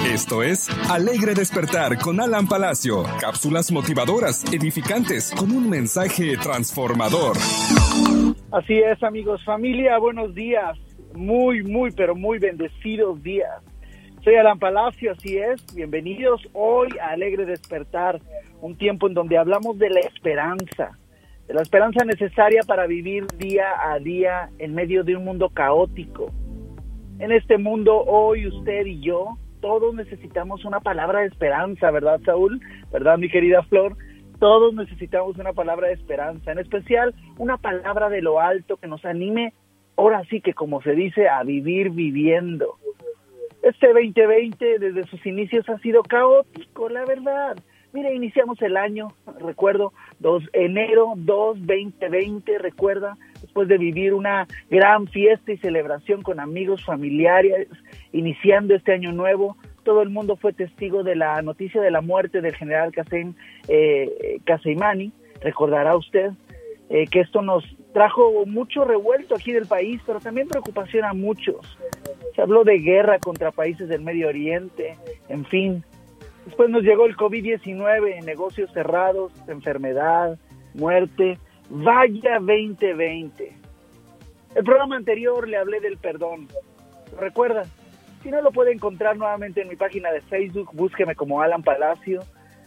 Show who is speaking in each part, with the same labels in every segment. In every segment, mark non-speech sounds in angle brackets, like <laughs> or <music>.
Speaker 1: Esto es Alegre Despertar con Alan Palacio. Cápsulas motivadoras, edificantes, con un mensaje transformador.
Speaker 2: Así es, amigos, familia, buenos días. Muy, muy, pero muy bendecidos días. Soy Alan Palacio, así es. Bienvenidos hoy a Alegre Despertar, un tiempo en donde hablamos de la esperanza, de la esperanza necesaria para vivir día a día en medio de un mundo caótico. En este mundo, hoy usted y yo, todos necesitamos una palabra de esperanza, ¿verdad, Saúl? ¿Verdad, mi querida Flor? Todos necesitamos una palabra de esperanza, en especial una palabra de lo alto que nos anime, ahora sí que como se dice, a vivir viviendo. Este 2020 desde sus inicios ha sido caótico, la verdad. Mire, iniciamos el año, recuerdo, 2, enero 2, 2020, recuerda, después de vivir una gran fiesta y celebración con amigos, familiares, iniciando este año nuevo, todo el mundo fue testigo de la noticia de la muerte del general Qasem eh, Qaseimani, recordará usted eh, que esto nos trajo mucho revuelto aquí del país, pero también preocupación a muchos. Se habló de guerra contra países del Medio Oriente, en fin, Después nos llegó el COVID-19, negocios cerrados, enfermedad, muerte. Vaya 2020. El programa anterior le hablé del perdón. ¿Lo recuerda? Si no lo puede encontrar nuevamente en mi página de Facebook, búsqueme como Alan Palacio.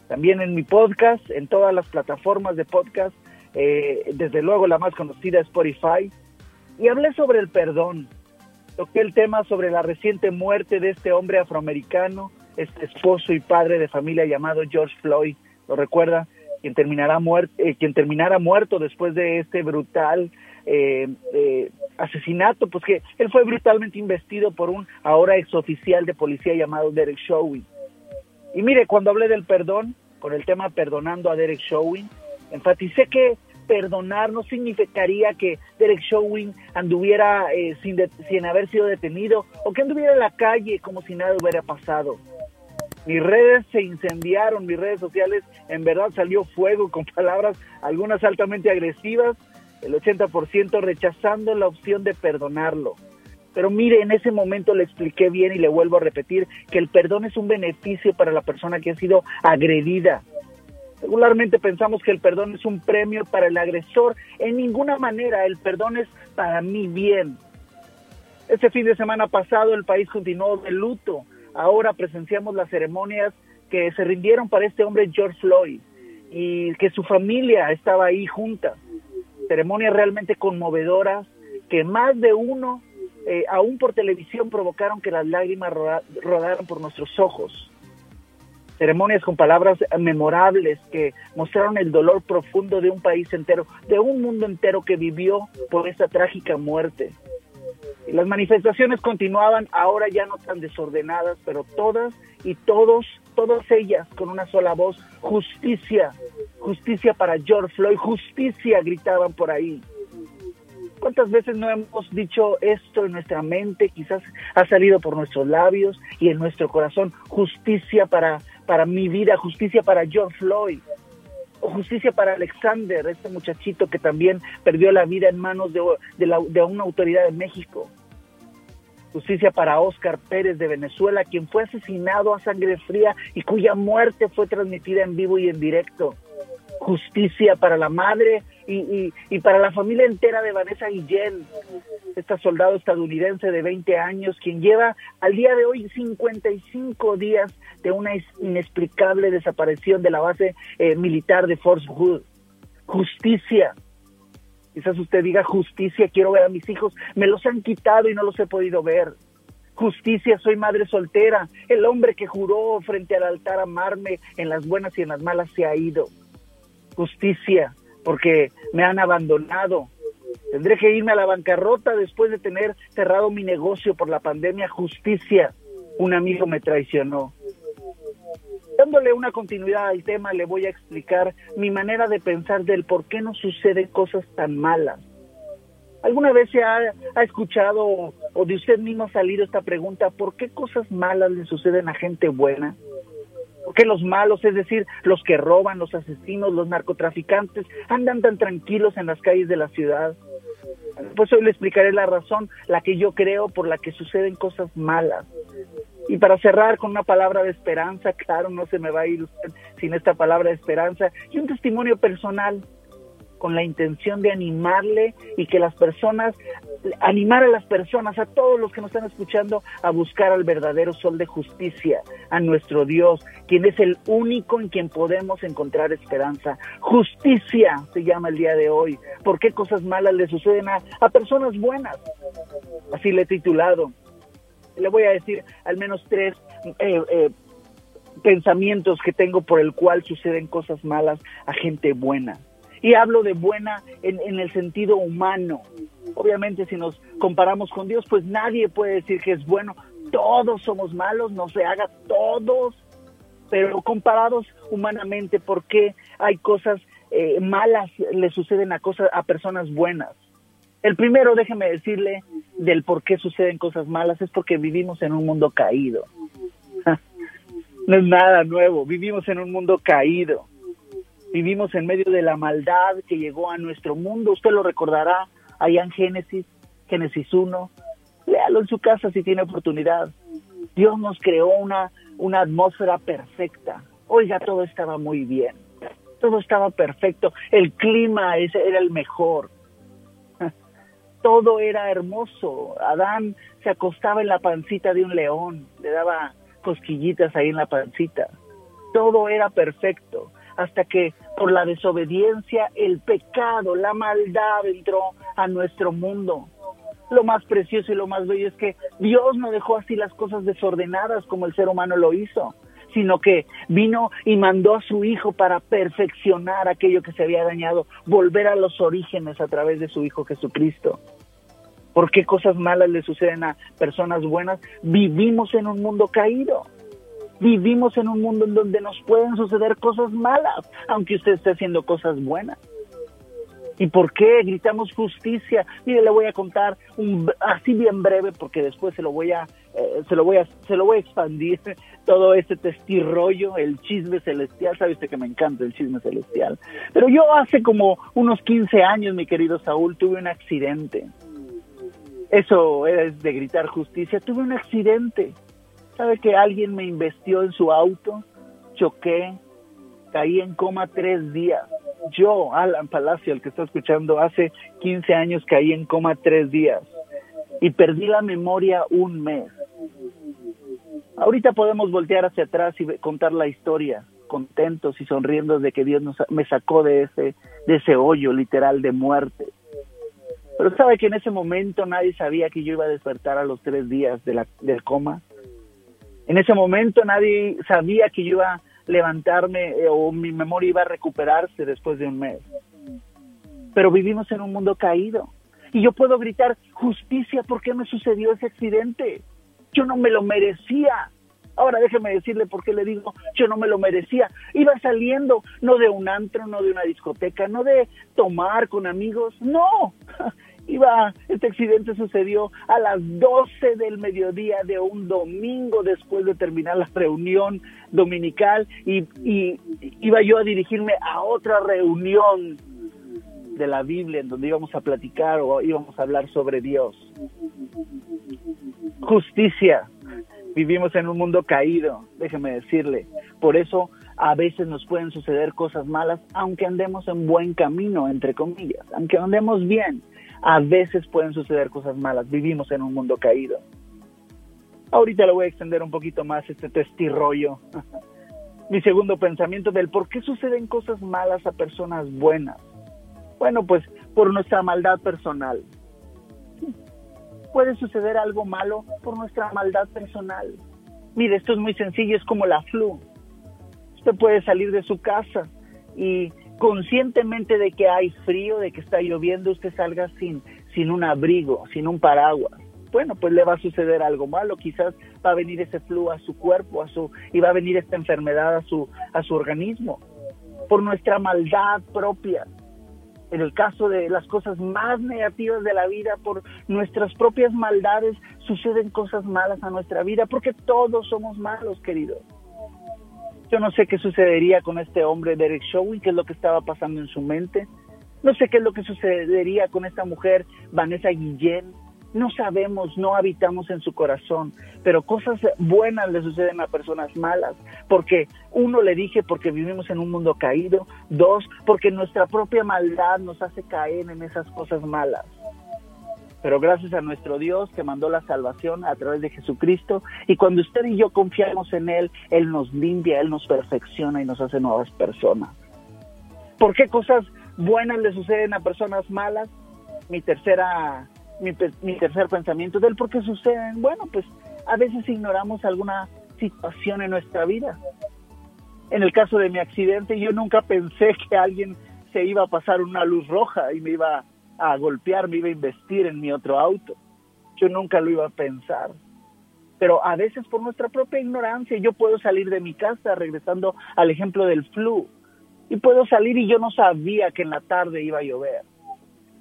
Speaker 2: También en mi podcast, en todas las plataformas de podcast, eh, desde luego la más conocida Spotify. Y hablé sobre el perdón. Toqué el tema sobre la reciente muerte de este hombre afroamericano este esposo y padre de familia llamado George Floyd, ¿lo recuerda? Quien terminará muerto, eh, quien terminara muerto después de este brutal eh, eh, asesinato, pues que él fue brutalmente investido por un ahora exoficial de policía llamado Derek Chauvin. Y mire, cuando hablé del perdón, con el tema perdonando a Derek Chauvin, enfaticé que perdonar no significaría que Derek Chauvin anduviera sin, sin haber sido detenido o que anduviera en la calle como si nada hubiera pasado. Mis redes se incendiaron, mis redes sociales, en verdad salió fuego con <laughs> palabras, algunas altamente agresivas, el 80% rechazando la opción de perdonarlo. Pero mire, en ese momento le expliqué bien y le vuelvo a repetir que el perdón es un beneficio para la persona que ha sido agredida. Regularmente pensamos que el perdón es un premio para el agresor. En ninguna manera, el perdón es para mi bien. Este fin de semana pasado el país continuó de luto ahora presenciamos las ceremonias que se rindieron para este hombre George Floyd y que su familia estaba ahí junta. Ceremonias realmente conmovedoras que más de uno, eh, aún por televisión, provocaron que las lágrimas rodaran por nuestros ojos. Ceremonias con palabras memorables que mostraron el dolor profundo de un país entero, de un mundo entero que vivió por esa trágica muerte. Las manifestaciones continuaban, ahora ya no tan desordenadas, pero todas y todos, todas ellas con una sola voz, justicia, justicia para George Floyd, justicia, gritaban por ahí. ¿Cuántas veces no hemos dicho esto en nuestra mente? Quizás ha salido por nuestros labios y en nuestro corazón, justicia para, para mi vida, justicia para George Floyd justicia para Alexander, este muchachito que también perdió la vida en manos de, de, una autoridad de México. Justicia para Oscar Pérez de Venezuela, quien fue asesinado a sangre fría y cuya muerte fue transmitida en vivo y en directo. Justicia para la madre y, y para la familia entera de Vanessa Guillén, esta soldado estadounidense de 20 años, quien lleva al día de hoy 55 días de una inexplicable desaparición de la base eh, militar de Fort Hood. Justicia. Quizás usted diga justicia, quiero ver a mis hijos, me los han quitado y no los he podido ver. Justicia, soy madre soltera. El hombre que juró frente al altar amarme en las buenas y en las malas se ha ido. Justicia, porque me han abandonado. Tendré que irme a la bancarrota después de tener cerrado mi negocio por la pandemia. Justicia. un amigo me traicionó. Dándole una continuidad al tema, le voy a explicar mi manera de pensar del por qué nos suceden cosas tan malas. ¿Alguna vez se ha, escuchado o de usted mismo ha salido esta pregunta, ¿por qué cosas malas le suceden a gente buena? ¿Por qué los malos, es decir, los que roban, los asesinos, los narcotraficantes, andan tan tranquilos en las calles de la ciudad? Pues hoy le explicaré la razón, la que yo creo por la que suceden cosas malas. Y para cerrar con una palabra de esperanza, claro, no se me va a ir sin esta palabra de esperanza, y un testimonio personal con la intención de animarle y que las personas, animar a las personas, a todos los que nos están escuchando, a buscar al verdadero sol de justicia, a nuestro Dios, quien es el único en quien podemos encontrar esperanza. Justicia se llama el día de hoy. ¿Por qué cosas malas le suceden a, personas buenas? Así le he titulado. Le voy a decir al menos tres eh, eh, pensamientos que tengo por el cual suceden cosas malas a gente buena. Y hablo de buena en, el sentido humano. Obviamente si nos comparamos con Dios, pues nadie puede decir que es bueno. Todos somos malos, no se haga todos. Pero comparados humanamente, ¿por qué hay cosas eh, malas le suceden a cosas a personas buenas? El primero, déjeme decirle, del por qué suceden cosas malas es porque vivimos en un mundo caído. <laughs> no es nada nuevo, vivimos en un mundo caído. Vivimos en medio de la maldad que llegó a nuestro mundo. Usted lo recordará allá en Génesis, Génesis 1. Léalo en su casa si tiene oportunidad. Dios nos creó una, una atmósfera perfecta. Oiga, todo estaba muy bien. Todo estaba perfecto. El clima ese era el mejor. <laughs> Todo era hermoso. Adán se acostaba en la pancita de un león. Le daba cosquillitas ahí en la pancita. Todo era perfecto hasta que por la desobediencia el pecado, la maldad entró a nuestro mundo. Lo más precioso y lo más bello es que Dios no dejó así las cosas desordenadas como el ser humano lo hizo, sino que vino y mandó a su Hijo para perfeccionar aquello que se había dañado, volver a los orígenes a través de su Hijo Jesucristo. ¿Por qué cosas malas le suceden a personas buenas? Vivimos en un mundo caído. Vivimos en un mundo en donde nos pueden suceder cosas malas, aunque usted esté haciendo cosas buenas. ¿Y por qué gritamos justicia? Mire, le voy a contar un, así bien breve porque después se lo voy a eh, se lo voy a se lo voy a expandir <laughs> todo este testirrollo, el chisme celestial, sabe usted que me encanta el chisme celestial. Pero yo hace como unos 15 años, mi querido Saúl, tuve un accidente. Eso es de gritar justicia, tuve un accidente. ¿Sabe que alguien me investió en su auto? Choqué, caí en coma tres días. Yo, Alan Palacio, el que está escuchando, hace 15 años caí en coma tres días y perdí la memoria un mes. Ahorita podemos voltear hacia atrás y contar la historia, contentos y sonriendo de que Dios me sacó de ese, de ese hoyo literal de muerte. Pero sabe que en ese momento nadie sabía que yo iba a despertar a los tres días de la, del coma. En ese momento nadie sabía que yo iba a levantarme eh, o mi memoria iba a recuperarse después de un mes. Pero vivimos en un mundo caído. Y yo puedo gritar, justicia, ¿por qué me sucedió ese accidente? Yo no me lo merecía. Ahora déjeme decirle por qué le digo, yo no me lo merecía. Iba saliendo, no de un antro, no de una discoteca, no de tomar con amigos, no. Iba, este accidente sucedió a las 12 del mediodía de un domingo después de terminar la reunión dominical y, y iba yo a dirigirme a otra reunión de la Biblia en donde íbamos a platicar o íbamos a hablar sobre Dios. Justicia. Vivimos en un mundo caído, déjeme decirle. Por eso a veces nos pueden suceder cosas malas, aunque andemos en buen camino, entre comillas, aunque andemos bien a veces pueden suceder cosas malas. Vivimos en un mundo caído. Ahorita le voy a extender un poquito más este testirrollo. <laughs> Mi segundo pensamiento del por qué suceden cosas malas a personas buenas. Bueno, pues por nuestra maldad personal. Puede suceder algo malo por nuestra maldad personal. Mire, esto es muy sencillo, es como la flu. Usted puede salir de su casa y conscientemente de que hay frío, de que está lloviendo, usted salga sin, sin un abrigo, sin un paraguas. Bueno, pues le va a suceder algo malo, quizás va a venir ese flu a su cuerpo, a su y va a venir esta enfermedad a su a su organismo por nuestra maldad propia. En el caso de las cosas más negativas de la vida, por nuestras propias maldades, suceden cosas malas a nuestra vida, porque todos somos malos, queridos. Yo no sé qué sucedería con este hombre Derek Chauvin, qué es lo que estaba pasando en su mente. No sé qué es lo que sucedería con esta mujer Vanessa Guillén, no sabemos, no habitamos en su corazón, pero cosas buenas le suceden a personas malas, porque uno le dije porque vivimos en un mundo caído, dos, porque nuestra propia maldad nos hace caer en esas cosas malas. Pero gracias a nuestro Dios que mandó la salvación a través de Jesucristo, y cuando usted y yo confiamos en Él, Él nos limpia, Él nos perfecciona y nos hace nuevas personas. ¿Por qué cosas buenas le suceden a personas malas? Mi tercera mi, tercer pensamiento del por qué suceden. Bueno, pues a veces ignoramos alguna situación en nuestra vida. En el caso de mi accidente, yo nunca pensé que alguien se iba a pasar una luz roja y me iba a golpear, me iba a investir en mi otro auto. Yo nunca lo iba a pensar. Pero a veces por nuestra propia ignorancia, yo puedo salir de mi casa, regresando al ejemplo del flu, y puedo salir y yo no sabía que en la tarde iba a llover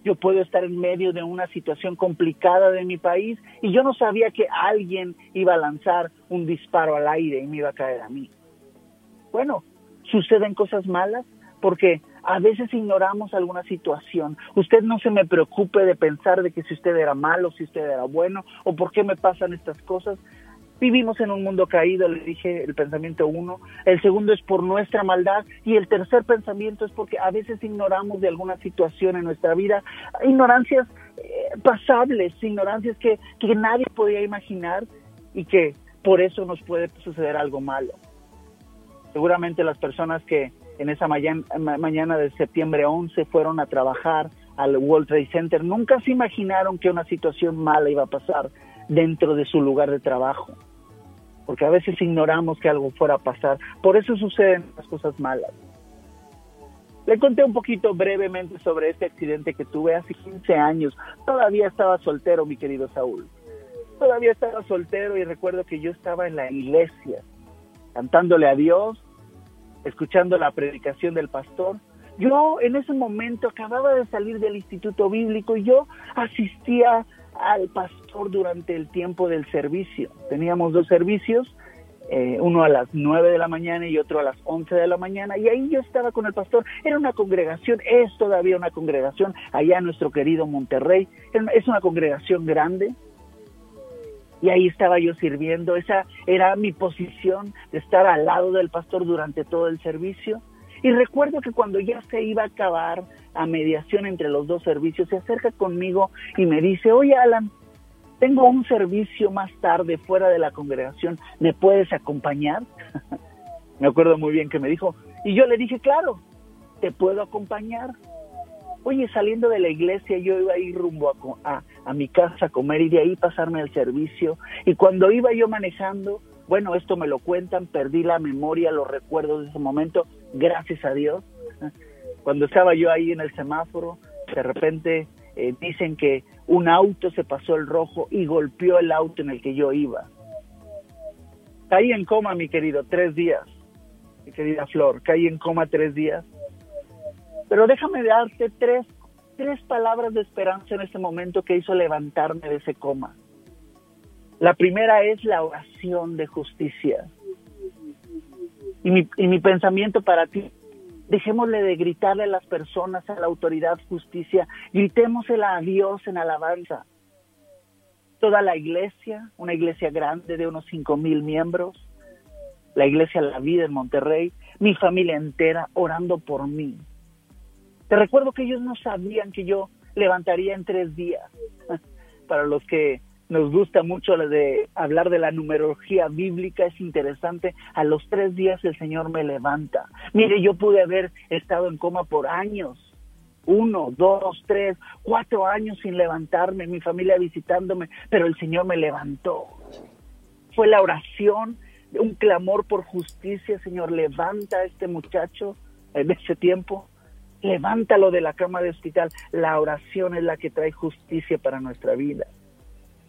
Speaker 2: yo puedo estar en medio de una situación complicada de mi país y yo no sabía que alguien iba a lanzar un disparo al aire y me iba a caer a mí. Bueno, suceden cosas malas porque a veces ignoramos alguna situación. Usted no se me preocupe de pensar de que si usted era malo, si usted era bueno o por qué me pasan estas cosas. Vivimos en un mundo caído, le dije el pensamiento uno. El segundo es por nuestra maldad. Y el tercer pensamiento es porque a veces ignoramos de alguna situación en nuestra vida. Ignorancias eh, pasables, ignorancias que, que nadie podía imaginar y que por eso nos puede suceder algo malo. Seguramente las personas que en esa mañana, de septiembre 11 fueron a trabajar al World Trade Center nunca se imaginaron que una situación mala iba a pasar dentro de su lugar de trabajo. Porque a veces ignoramos que algo fuera a pasar. Por eso suceden las cosas malas. Le conté un poquito brevemente sobre este accidente que tuve hace 15 años. Todavía estaba soltero, mi querido Saúl. Todavía estaba soltero y recuerdo que yo estaba en la iglesia, cantándole a Dios, escuchando la predicación del pastor. Yo en ese momento acababa de salir del instituto bíblico y yo asistía al pastor durante el tiempo del servicio. Teníamos dos servicios, eh, uno a las 9 de la mañana y otro a las 11 de la mañana, y ahí yo estaba con el pastor. Era una congregación, es todavía una congregación allá en nuestro querido Monterrey. Es una congregación grande, y ahí estaba yo sirviendo. Esa era mi posición de estar al lado del pastor durante todo el servicio. Y recuerdo que cuando ya se iba a acabar a mediación entre los dos servicios, se acerca conmigo y me dice, oye Alan, tengo un servicio más tarde fuera de la congregación, ¿me puedes acompañar? <laughs> me acuerdo muy bien que me dijo, y yo le dije, claro, te puedo acompañar. Oye, saliendo de la iglesia yo iba a ir rumbo a, a mi casa a comer y de ahí pasarme al servicio. Y cuando iba yo manejando, bueno, esto me lo cuentan, perdí la memoria, los recuerdos de ese momento, gracias a Dios. Cuando estaba yo ahí en el semáforo, de repente eh, dicen que un auto se pasó el rojo y golpeó el auto en el que yo iba. Caí en coma, mi querido, tres días, mi querida Flor, caí en coma tres días. Pero déjame darte tres, tres palabras de esperanza en ese momento que hizo levantarme de ese coma. La primera es la oración de justicia. Y mi, pensamiento para ti, dejémosle de gritarle a las personas, a la autoridad justicia, gritémosela a Dios en alabanza. Toda la iglesia, una iglesia grande de unos cinco mil miembros, la iglesia La Vida en Monterrey, mi familia entera orando por mí. Te recuerdo que ellos no sabían que yo levantaría en tres días. <laughs> Para los que nos gusta mucho de hablar de la numerología bíblica, es interesante. A los tres días el Señor me levanta. Mire, yo pude haber estado en coma por años, uno, dos, tres, cuatro años sin levantarme, mi familia visitándome, pero el Señor me levantó. Fue la oración, un clamor por justicia, Señor, levanta a este muchacho en ese tiempo, levántalo de la cama de hospital. La oración es la que trae justicia para nuestra vida.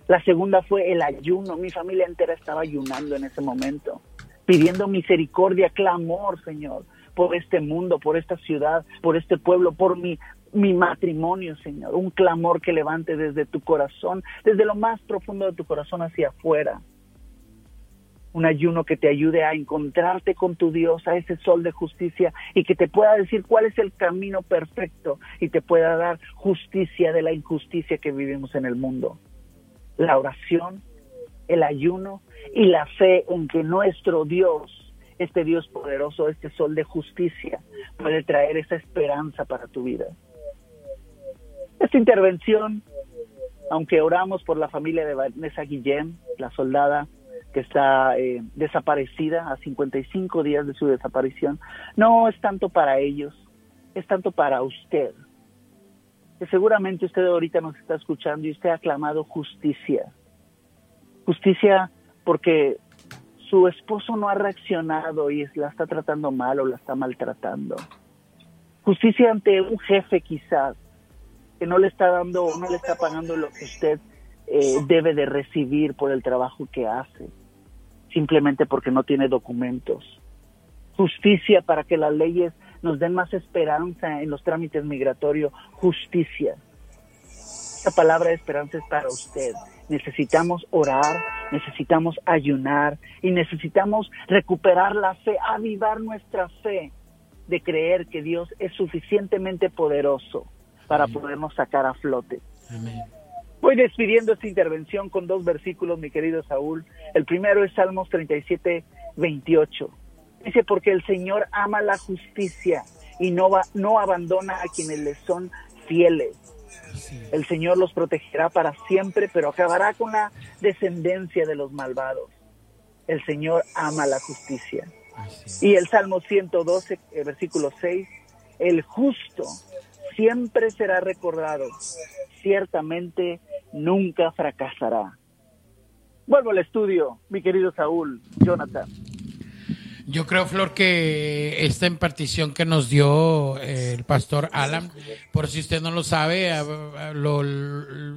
Speaker 2: La segunda fue el ayuno. Mi familia entera estaba ayunando en ese momento, pidiendo misericordia, clamor, Señor, por este mundo, por esta ciudad, por este pueblo, por mi, mi matrimonio, Señor. Un clamor que levante desde tu corazón, desde lo más profundo de tu corazón hacia afuera. Un ayuno que te ayude a encontrarte con tu Dios, a ese sol de justicia y que te pueda decir cuál es el camino perfecto y te pueda dar justicia de la injusticia que vivimos en el mundo. La oración, el ayuno y la fe en que nuestro Dios este Dios poderoso, este sol de justicia, puede traer esa esperanza para tu vida. Esta intervención, aunque oramos por la familia de Vanessa Guillén, la soldada que está eh, desaparecida a 55 días de su desaparición, no es tanto para ellos, es tanto para usted. Que seguramente usted ahorita nos está escuchando y usted ha clamado justicia. Justicia porque su esposo no ha reaccionado y la está tratando mal o la está maltratando. Justicia ante un jefe quizás que no le está dando, no le está pagando lo que usted eh, debe de recibir por el trabajo que hace, simplemente porque no tiene documentos. Justicia para que las leyes nos den más esperanza en los trámites migratorios. Justicia. Esta palabra de esperanza es para usted necesitamos orar, necesitamos ayunar y necesitamos recuperar la fe, avivar nuestra fe de creer que Dios es suficientemente poderoso para podernos sacar a flote. Voy despidiendo esta intervención con dos versículos, mi querido Saúl. El primero es Salmos 37, 28. Dice, porque el Señor ama la justicia y no, va, no abandona a quienes le son fieles. El Señor los protegerá para siempre, pero acabará con la descendencia de los malvados. El Señor ama la justicia. Y el Salmo 112, eh, versículo 6, el justo siempre será recordado, ciertamente nunca fracasará. Vuelvo al estudio, mi querido Saúl, Jonathan.
Speaker 3: Yo creo, Flor, que esta impartición que nos dio eh, el pastor Alan, por si usted no lo sabe, lo,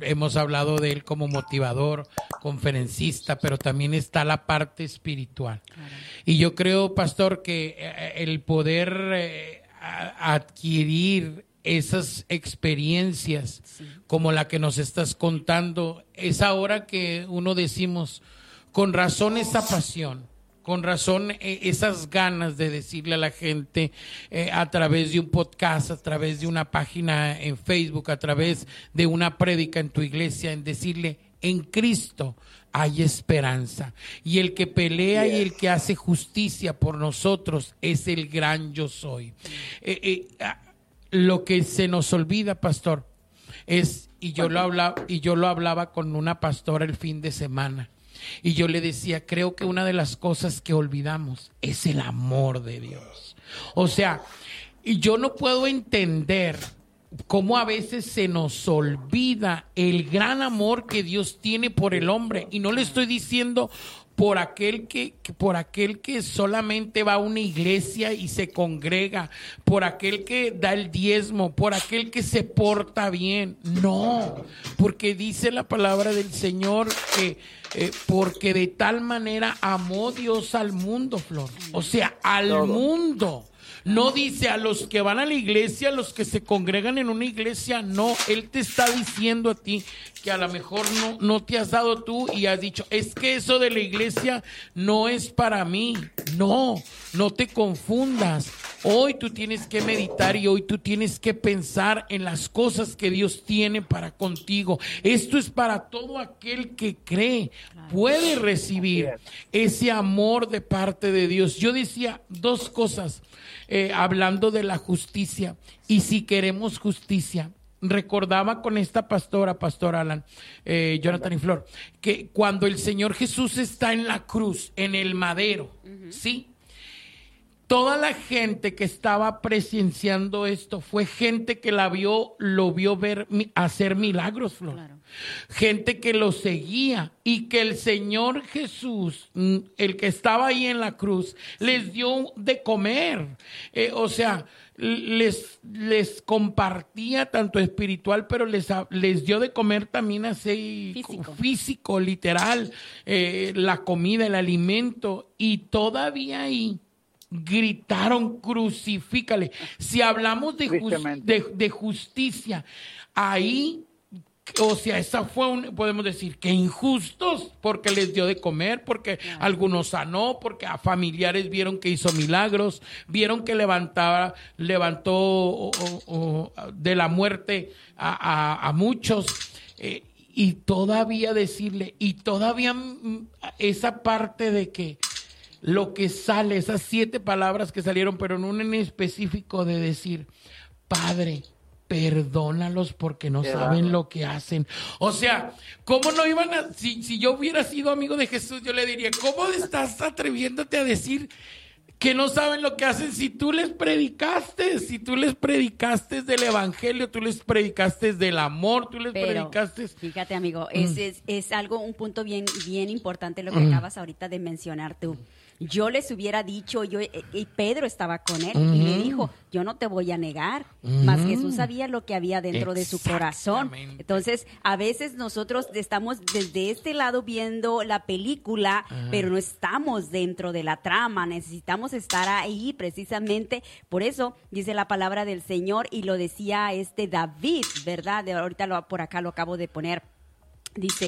Speaker 3: hemos hablado de él como motivador, conferencista, pero también está la parte espiritual. Y yo creo, pastor, que eh, el poder eh, adquirir esas experiencias como la que nos estás contando, es ahora que uno decimos, con razón esa pasión con razón eh, esas ganas de decirle a la gente eh, a través de un podcast, a través de una página en Facebook, a través de una prédica en tu iglesia, en decirle, en Cristo hay esperanza. Y el que pelea y el que hace justicia por nosotros es el gran yo soy. Eh, lo que se nos olvida, pastor, es, y yo lo hablaba, y yo lo hablaba con una pastora el fin de semana y yo le decía, creo que una de las cosas que olvidamos es el amor de Dios. O sea, y yo no puedo entender cómo a veces se nos olvida el gran amor que Dios tiene por el hombre. Y no le estoy diciendo por aquel que, por aquel que solamente va a una iglesia y se congrega, por aquel que da el diezmo, por aquel que se porta bien. No, porque dice la palabra del Señor que eh, porque de tal manera amó Dios al mundo, Flor. O sea, al mundo. No dice a los que van a la iglesia, a los que se congregan en una iglesia, no, Él te está diciendo a ti que a lo mejor no, no te has dado tú y has dicho, es que eso de la iglesia no es para mí. No, no te confundas. Hoy tú tienes que meditar y hoy tú tienes que pensar en las cosas que Dios tiene para contigo. Esto es para todo aquel que cree, puede recibir ese amor de parte de Dios. Yo decía dos cosas eh, hablando de la justicia. Y si queremos justicia, recordaba con esta pastora, pastor Alan, eh, Jonathan y Flor, que cuando el Señor Jesús está en la cruz, en el madero, ¿sí? Toda la gente que estaba presenciando esto fue gente que la vio, lo vio ver hacer milagros, Flor. Gente que lo seguía y que el Señor Jesús, mm, el que estaba ahí en la cruz, les dio de comer. Eh, o sea, les, les compartía tanto espiritual, pero les, les dio de comer también así
Speaker 4: Físico.
Speaker 3: físico, literal, eh, la comida, el alimento, y todavía ahí gritaron, crucifícale. Si hablamos de, de, de justicia, ahí, o sea, esa fue un, podemos decir que injustos, porque les dio de comer, porque algunos sanó, porque a familiares vieron que hizo milagros, vieron que levantaba, levantó o- o- o, de la muerte a, a- a muchos. eh, y todavía decirle, y todavía mm, esa parte de que lo que sale, esas siete palabras que salieron, pero en un en específico de decir, Padre, perdónalos porque no
Speaker 2: Qué
Speaker 3: saben lo que hacen. O sea, ¿cómo no iban a, si, si yo hubiera sido amigo de Jesús, yo le diría, ¿cómo estás atreviéndote a decir que no saben lo que hacen si tú les predicaste, si tú les predicaste del evangelio, tú les predicaste del amor, tú les
Speaker 4: Pero,
Speaker 3: predicaste...
Speaker 4: fíjate, amigo, es,
Speaker 3: Mm.
Speaker 4: es, es algo, un punto bien, bien importante lo que acabas ahorita de mencionar tú. Yo les hubiera dicho, yo eh, y Pedro estaba con él y le dijo, yo no te voy a negar, mas Jesús sabía lo que había dentro de su corazón. Entonces, a veces nosotros estamos desde este lado viendo la película, pero no estamos dentro de la trama, necesitamos estar ahí precisamente. Por eso dice la palabra del Señor y lo decía este David, ¿verdad? De ahorita lo, por acá lo acabo de poner. Dice,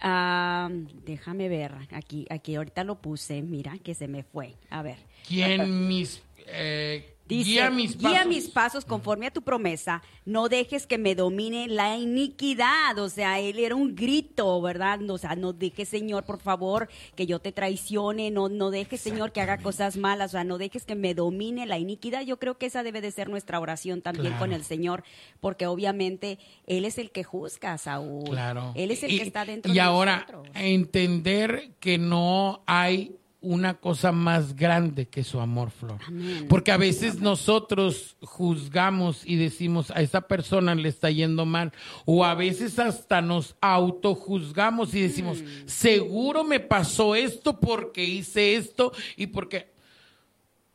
Speaker 4: Ah, déjame ver, aquí, aquí ahorita lo puse, mira que se me fue. A ver.
Speaker 3: ¿Quién <laughs> mis... eh,
Speaker 4: Dice,
Speaker 3: guía mis
Speaker 4: guía
Speaker 3: pasos?
Speaker 4: mis pasos conforme a tu promesa, no dejes que me domine la iniquidad. O sea, él era un grito, ¿verdad? O sea, no dejes, Señor, por favor, que yo te traicione, no, no dejes, Señor, que haga cosas malas, o sea, no dejes que me domine la iniquidad. Yo creo que esa debe de ser nuestra oración también
Speaker 3: Claro.
Speaker 4: con el Señor, porque obviamente Él es el que juzga a Saúl.
Speaker 3: Claro.
Speaker 4: Él es el
Speaker 3: Y-
Speaker 4: que está dentro
Speaker 3: Y
Speaker 4: de
Speaker 3: ahora,
Speaker 4: nosotros.
Speaker 3: entender que no hay una cosa más grande que su amor, Flor.
Speaker 4: Amén.
Speaker 3: Porque a veces nosotros juzgamos y decimos a esa persona le está yendo mal. O a veces hasta nos autojuzgamos y decimos,
Speaker 4: Mm.
Speaker 3: seguro me pasó esto porque hice esto y porque...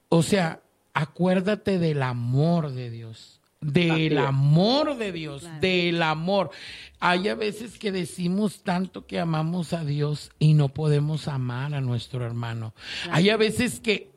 Speaker 3: O sea, acuérdate del amor de Dios. Del amor de Dios,
Speaker 4: Claro.
Speaker 3: del amor. Hay a veces que decimos tanto que amamos a Dios y no podemos amar a nuestro hermano. Hay a veces que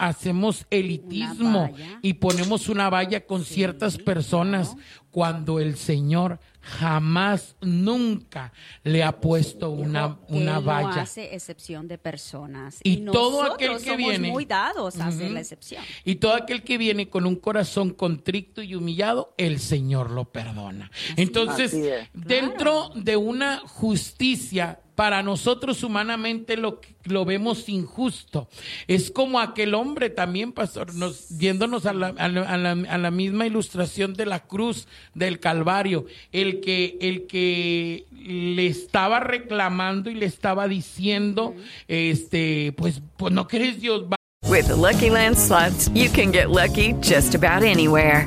Speaker 3: hacemos elitismo
Speaker 4: valla.
Speaker 3: y ponemos una valla con ciertas personas cuando el Señor jamás, nunca le ha puesto una,
Speaker 4: él no
Speaker 3: valla.
Speaker 4: hace excepción de personas.
Speaker 3: Y todo aquel que
Speaker 4: somos
Speaker 3: viene-
Speaker 4: muy dados a la excepción.
Speaker 3: Y todo aquel que viene con un corazón contrito y humillado, el Señor lo perdona. Entonces, Dentro de una justicia, para nosotros humanamente lo, lo vemos injusto. Es como aquel hombre también, pastor, nos, yéndonos a la, a la- a la- a la misma ilustración de la cruz del Calvario, el que, el que le estaba reclamando y le estaba diciendo, este, pues, pues no crees Dios,
Speaker 5: With the Lucky Land slots, you can get lucky just about anywhere.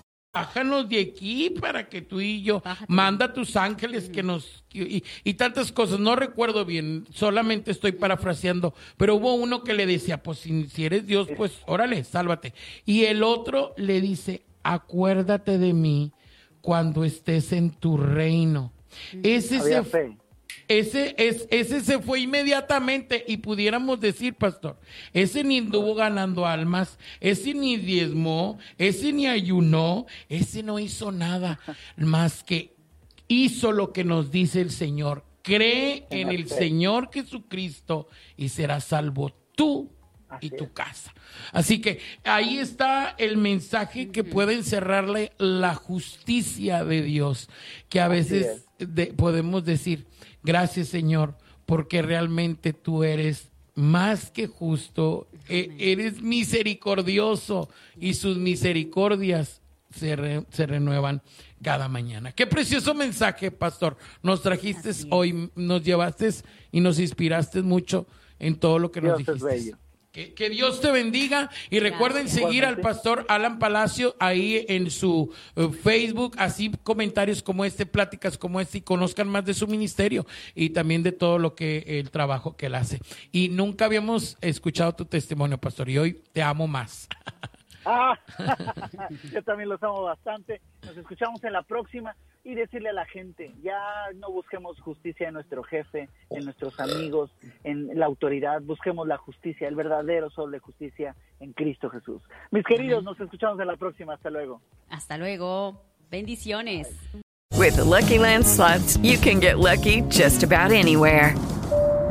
Speaker 3: Bájanos de aquí para que tú y yo manda a tus ángeles que nos y, y tantas cosas. No recuerdo bien, solamente estoy parafraseando, pero hubo uno que le decía, pues si, si eres Dios, pues órale, sálvate. Y el otro le dice, acuérdate de mí cuando estés en tu reino. Ese
Speaker 2: Había
Speaker 3: se,
Speaker 2: fe.
Speaker 3: Ese, es, ese se fue inmediatamente y pudiéramos decir, pastor, ese ni anduvo ganando almas, ese ni diezmó, ese ni ayunó, ese no hizo nada más que hizo lo que nos dice el Señor. Cree en el Señor Jesucristo y serás salvo tú y tu casa. Así que ahí está el mensaje que puede encerrarle la justicia de Dios, que a veces de- podemos decir, gracias Señor, porque realmente tú eres más que justo, e- eres misericordioso y sus misericordias se, re- se renuevan cada mañana. Qué precioso mensaje, pastor. Nos trajiste hoy, nos llevaste y nos inspiraste mucho en todo lo que nos
Speaker 2: Dios es
Speaker 3: dijiste.
Speaker 2: bello.
Speaker 3: Que, que Dios te bendiga y recuerden
Speaker 4: Gracias.
Speaker 3: seguir al pastor Alan Palacio ahí en su eh, Facebook, así comentarios como este, pláticas como este y conozcan más de su ministerio y también de todo lo que el trabajo que él hace. Y nunca habíamos escuchado tu testimonio, pastor, y hoy te amo más. <laughs>
Speaker 2: Ah, <laughs> yo también los amo bastante. Nos escuchamos en la próxima y decirle a la gente, ya no busquemos justicia en nuestro jefe, en nuestros amigos, en la autoridad, busquemos la justicia, el verdadero sol de justicia en Cristo Jesús. Mis queridos, nos escuchamos en la próxima. Hasta luego.
Speaker 4: Hasta luego. Bendiciones.
Speaker 5: With the Lucky Land slots, you can get lucky just about anywhere.